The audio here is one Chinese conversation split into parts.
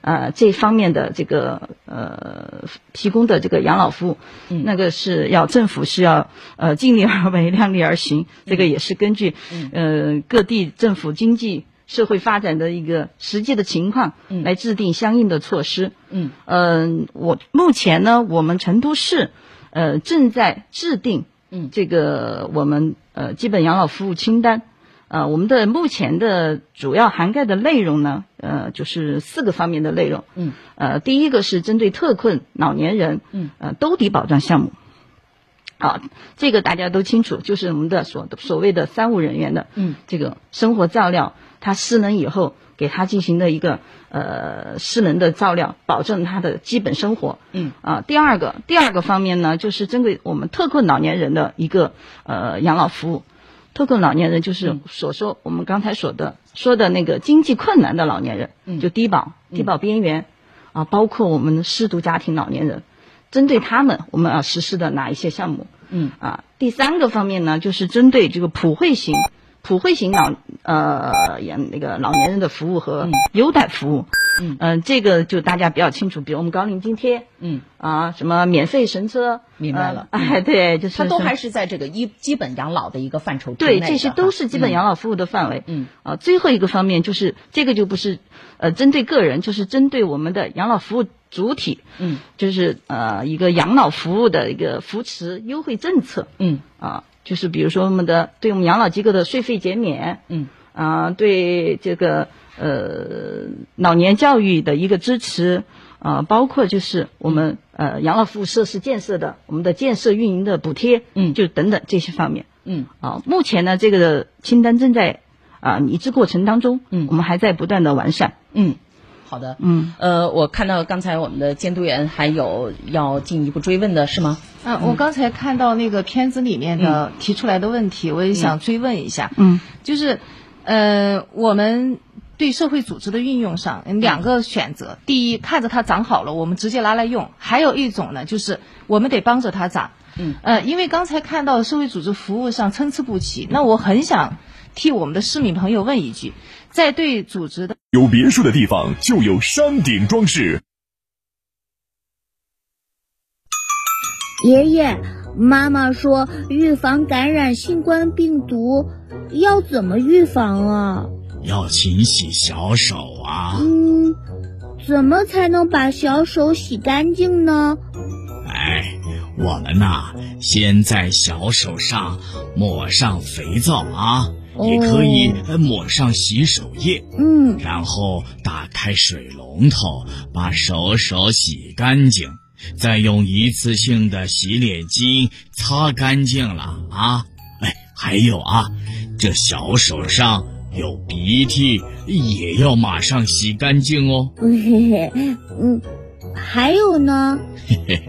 呃这方面的这个呃提供的这个养老服务，嗯。那个是要政府是要呃尽力而为，量力而行，这个也是根据呃各地政府经济社会发展的一个实际的情况嗯。来制定相应的措施。嗯。嗯，我目前呢，我们成都市呃正在制定嗯。这个我们呃基本养老服务清单。呃，我们的目前的主要涵盖的内容呢，呃，就是四个方面的内容。嗯，呃，第一个是针对特困老年人，嗯，呃，兜底保障项目。好，这个大家都清楚，就是我们的所所谓的三无人员的，嗯，这个生活照料，他失能以后给他进行的一个呃失能的照料，保证他的基本生活。嗯啊，第二个第二个方面呢，就是针对我们特困老年人的一个呃养老服务。特困老年人就是嗯。所说我们刚才说的说的那个经济困难的老年人，嗯。就低保、低保边缘啊，包括我们的失独家庭老年人，针对他们我们啊实施的哪一些项目？嗯。啊，第三个方面呢，就是针对这个普惠型、普惠型老呃养那个老年人的服务和嗯。优待服务。嗯。呃这个就大家比较清楚，比如我们高龄津贴嗯，啊，什么免费神车，明白了。呃哎，对，就是它都还是在这个一基本养老的一个范畴之内对，这些都是基本养老服务的范围。嗯。啊，最后一个方面就是这个就不是呃针对个人，就是针对我们的养老服务主体，嗯。就是呃一个养老服务的一个扶持优惠政策。嗯。啊，就是比如说我们的对我们养老机构的税费减免嗯。啊，对这个呃老年教育的一个支持。啊，包括就是我们呃养老服务设施建设的，我们的建设运营的补贴，嗯。就等等这些方面。嗯。啊，目前呢，这个清单正在啊拟制过程当中，嗯。我们还在不断的完善，嗯，好的。嗯，呃，我看到刚才我们的监督员还有要进一步追问的是吗？嗯，我刚才看到那个片子里面的提出来的问题，我也想追问一下。嗯，就是，呃，我们对社会组织的运用上两个选择：第一，看着它长好了，我们直接拿来用；还有一种呢，就是我们得帮着它长。嗯，呃，因为刚才看到社会组织服务上参差不齐，那我很想替我们的市民朋友问一句：在对组织的有别墅的地方就有山顶装饰。爷爷，妈妈说预防感染新冠病毒要怎么预防啊？要勤洗小手啊！嗯，怎么才能把小手洗干净呢？哎，我们呐，先在小手上抹上肥皂啊，也可以呃抹上洗手液，嗯，然后打开水龙头，把手手洗干净，再用一次性的洗脸巾擦干净了啊。哎，还有啊，这小手上有鼻涕，也要马上洗干净哦。嘿嘿，嗯，还有呢？嘿嘿，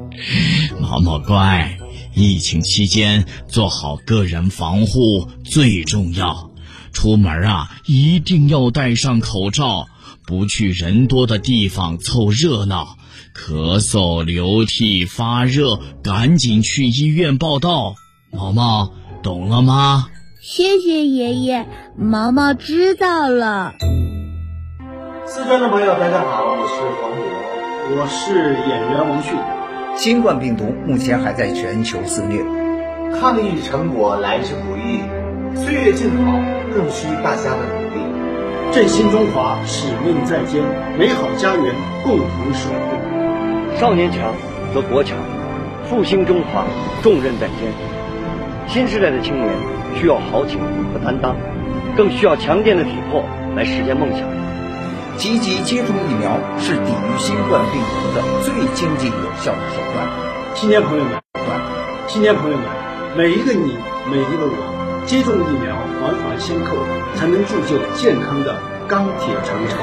毛毛乖，疫情期间做好个人防护最重要。出门啊，一定要戴上口罩，不去人多的地方凑热闹。咳嗽、流涕、发热，赶紧去医院报道。毛毛，懂了吗？谢谢爷爷，毛毛知道了。四川的朋友，大家好，我是黄渤，我是演员王迅。新冠病毒目前还在全球肆虐，抗疫成果来之不易，岁月静好更需大家的努力。振兴中华，使命在肩，美好家园共同守护。少年强则国强，复兴中华重任在肩。新时代的青年需要豪情和担当，更需要强健的体魄来实现梦想。积极接种疫苗是抵御新冠病毒的最经济有效的手段。青年朋友们，青年朋友们，每一个你，每一个我，接种疫苗环环相扣，才能铸就健康的钢铁长城。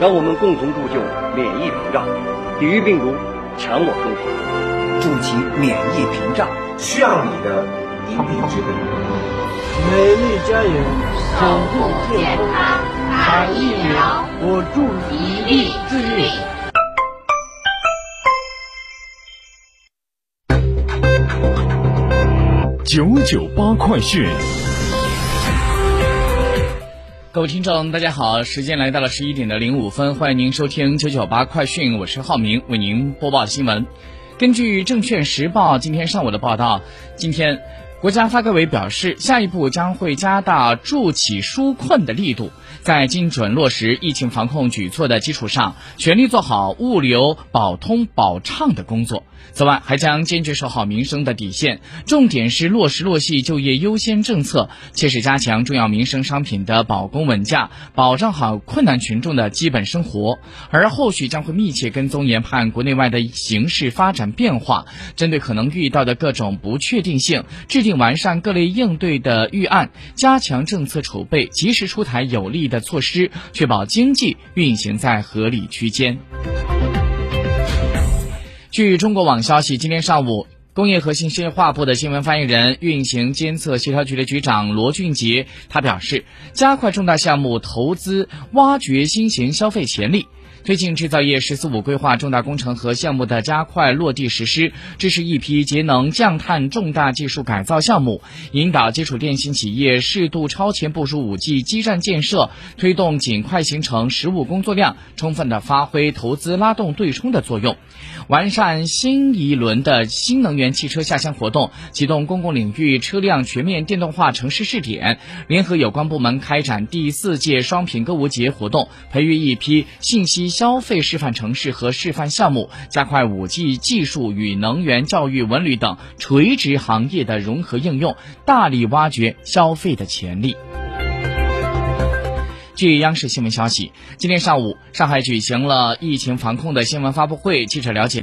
让我们共同铸就免疫屏障，抵御病毒，强我中华。筑起免疫屏障，需要你的一臂之力。美丽加油，守护健康，打疫苗，我祝一臂之力。九九八快讯。各位听众，大家好，时间来到了十一点的零五分，欢迎您收听九九八快讯，我是浩明，为您播报新闻。根据《证券时报》今天上午的报道，今天。国家发改委表示，下一步将会加大助企纾困的力度，在精准落实疫情防控举措的基础上，全力做好物流保通保畅的工作。此外，还将坚决守好民生的底线，重点是落实落细就业优先政策，切实加强重要民生商品的保供稳价，保障好困难群众的基本生活。而后续将会密切跟踪研判国内外的形势发展变化，针对可能遇到的各种不确定性，制定。完善各类应对的预案，加强政策储备，及时出台有力的措施，确保经济运行在合理区间。据中国网消息，今天上午，工业和信息化部的新闻发言人、运行监测协调局的局长罗俊杰，他表示，加快重大项目投资，挖掘新型消费潜力。推进制造业“十四五”规划重大工程和项目的加快落地实施，支持一批节能降碳重大技术改造项目，引导基础电信企业适度超前部署 5G 基站建设，推动尽快形成实务工作量，充分的发挥投资拉动对冲的作用，完善新一轮的新能源汽车下乡活动，启动公共领域车辆全面电动化城市试点，联合有关部门开展第四届双品歌舞节活动，培育一批信息。及消费示范城市和示范项目，加快 5G 技术与能源、教育、文旅等垂直行业的融合应用，大力挖掘消费的潜力。据央视新闻消息，今天上午，上海举行了疫情防控的新闻发布会。记者了解。